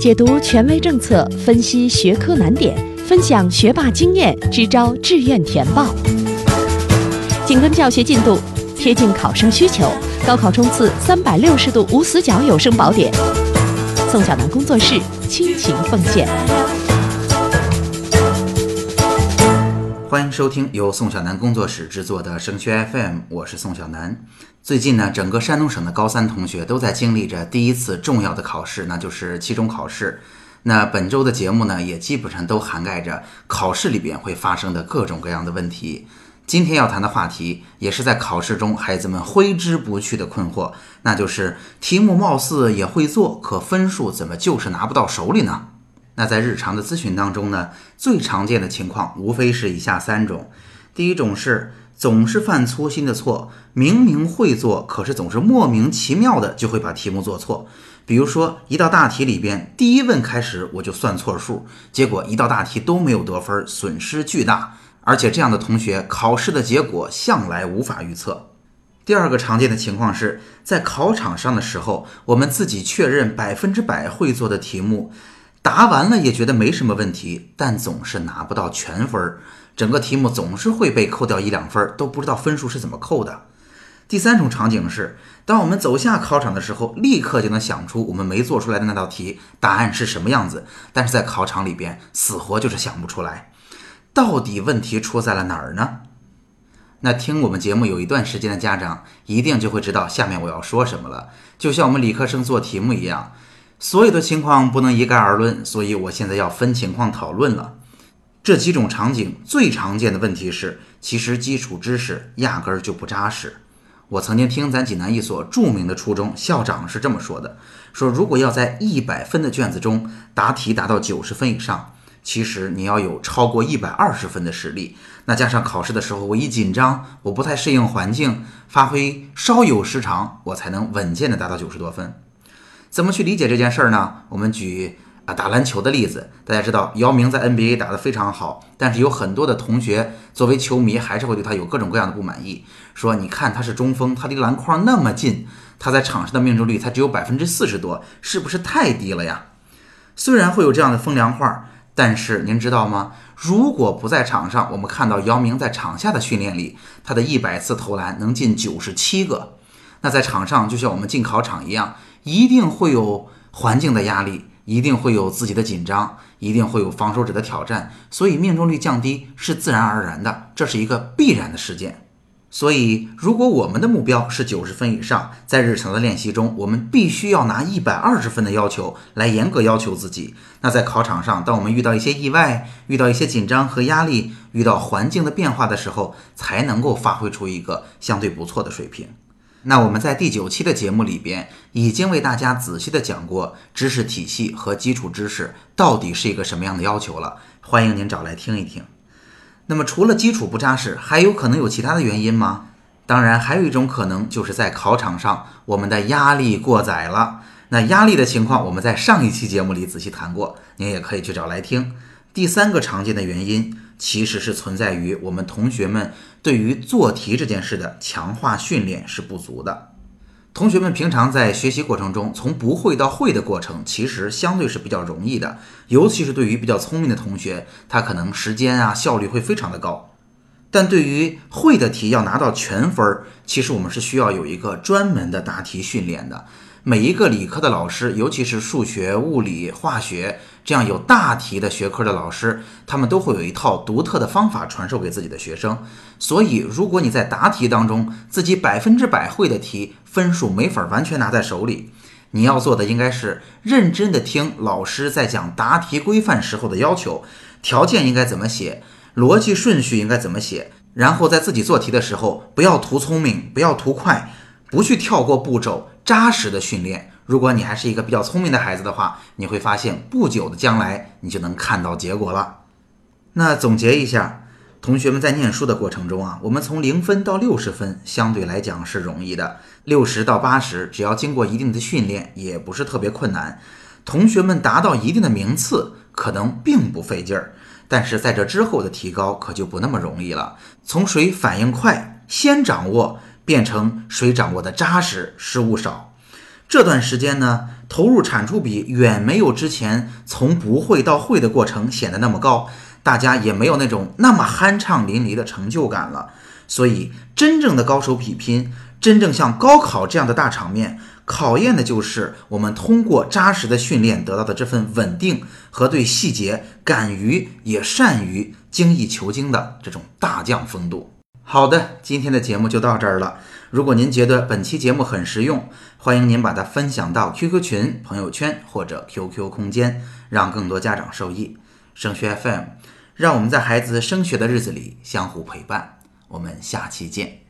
解读权威政策，分析学科难点，分享学霸经验，支招志愿填报。紧跟教学进度，贴近考生需求，高考冲刺三百六十度无死角有声宝典。宋小南工作室倾情奉献。欢迎收听由宋小南工作室制作的升学 FM，我是宋小南。最近呢，整个山东省的高三同学都在经历着第一次重要的考试，那就是期中考试。那本周的节目呢，也基本上都涵盖着考试里边会发生的各种各样的问题。今天要谈的话题，也是在考试中孩子们挥之不去的困惑，那就是题目貌似也会做，可分数怎么就是拿不到手里呢？那在日常的咨询当中呢，最常见的情况无非是以下三种：第一种是。总是犯粗心的错，明明会做，可是总是莫名其妙的就会把题目做错。比如说，一道大题里边，第一问开始我就算错数，结果一道大题都没有得分，损失巨大。而且这样的同学，考试的结果向来无法预测。第二个常见的情况是在考场上的时候，我们自己确认百分之百会做的题目，答完了也觉得没什么问题，但总是拿不到全分儿。整个题目总是会被扣掉一两分，都不知道分数是怎么扣的。第三种场景是，当我们走下考场的时候，立刻就能想出我们没做出来的那道题答案是什么样子，但是在考场里边死活就是想不出来。到底问题出在了哪儿呢？那听我们节目有一段时间的家长一定就会知道下面我要说什么了。就像我们理科生做题目一样，所有的情况不能一概而论，所以我现在要分情况讨论了。这几种场景最常见的问题是，其实基础知识压根儿就不扎实。我曾经听咱济南一所著名的初中校长是这么说的：说如果要在一百分的卷子中答题达到九十分以上，其实你要有超过一百二十分的实力。那加上考试的时候我一紧张，我不太适应环境，发挥稍有失常，我才能稳健的达到九十多分。怎么去理解这件事儿呢？我们举啊。打篮球的例子，大家知道姚明在 NBA 打得非常好，但是有很多的同学作为球迷还是会对他有各种各样的不满意，说你看他是中锋，他离篮筐那么近，他在场上的命中率才只有百分之四十多，是不是太低了呀？虽然会有这样的风凉话，但是您知道吗？如果不在场上，我们看到姚明在场下的训练里，他的一百次投篮能进九十七个，那在场上就像我们进考场一样，一定会有环境的压力。一定会有自己的紧张，一定会有防守者的挑战，所以命中率降低是自然而然的，这是一个必然的事件。所以，如果我们的目标是九十分以上，在日常的练习中，我们必须要拿一百二十分的要求来严格要求自己。那在考场上，当我们遇到一些意外、遇到一些紧张和压力、遇到环境的变化的时候，才能够发挥出一个相对不错的水平。那我们在第九期的节目里边已经为大家仔细的讲过知识体系和基础知识到底是一个什么样的要求了，欢迎您找来听一听。那么除了基础不扎实，还有可能有其他的原因吗？当然，还有一种可能就是在考场上我们的压力过载了。那压力的情况我们在上一期节目里仔细谈过，您也可以去找来听。第三个常见的原因。其实是存在于我们同学们对于做题这件事的强化训练是不足的。同学们平常在学习过程中，从不会到会的过程，其实相对是比较容易的。尤其是对于比较聪明的同学，他可能时间啊效率会非常的高。但对于会的题要拿到全分儿，其实我们是需要有一个专门的答题训练的。每一个理科的老师，尤其是数学、物理、化学这样有大题的学科的老师，他们都会有一套独特的方法传授给自己的学生。所以，如果你在答题当中自己百分之百会的题，分数没法完全拿在手里，你要做的应该是认真的听老师在讲答题规范时候的要求，条件应该怎么写，逻辑顺序应该怎么写，然后在自己做题的时候，不要图聪明，不要图快，不去跳过步骤。扎实的训练，如果你还是一个比较聪明的孩子的话，你会发现不久的将来你就能看到结果了。那总结一下，同学们在念书的过程中啊，我们从零分到六十分相对来讲是容易的，六十到八十只要经过一定的训练也不是特别困难。同学们达到一定的名次可能并不费劲儿，但是在这之后的提高可就不那么容易了。从谁反应快先掌握。变成谁掌握的扎实，失误少。这段时间呢，投入产出比远没有之前从不会到会的过程显得那么高，大家也没有那种那么酣畅淋漓的成就感了。所以，真正的高手比拼，真正像高考这样的大场面，考验的就是我们通过扎实的训练得到的这份稳定和对细节敢于也善于精益求精的这种大将风度。好的，今天的节目就到这儿了。如果您觉得本期节目很实用，欢迎您把它分享到 QQ 群、朋友圈或者 QQ 空间，让更多家长受益。升学 FM，让我们在孩子升学的日子里相互陪伴。我们下期见。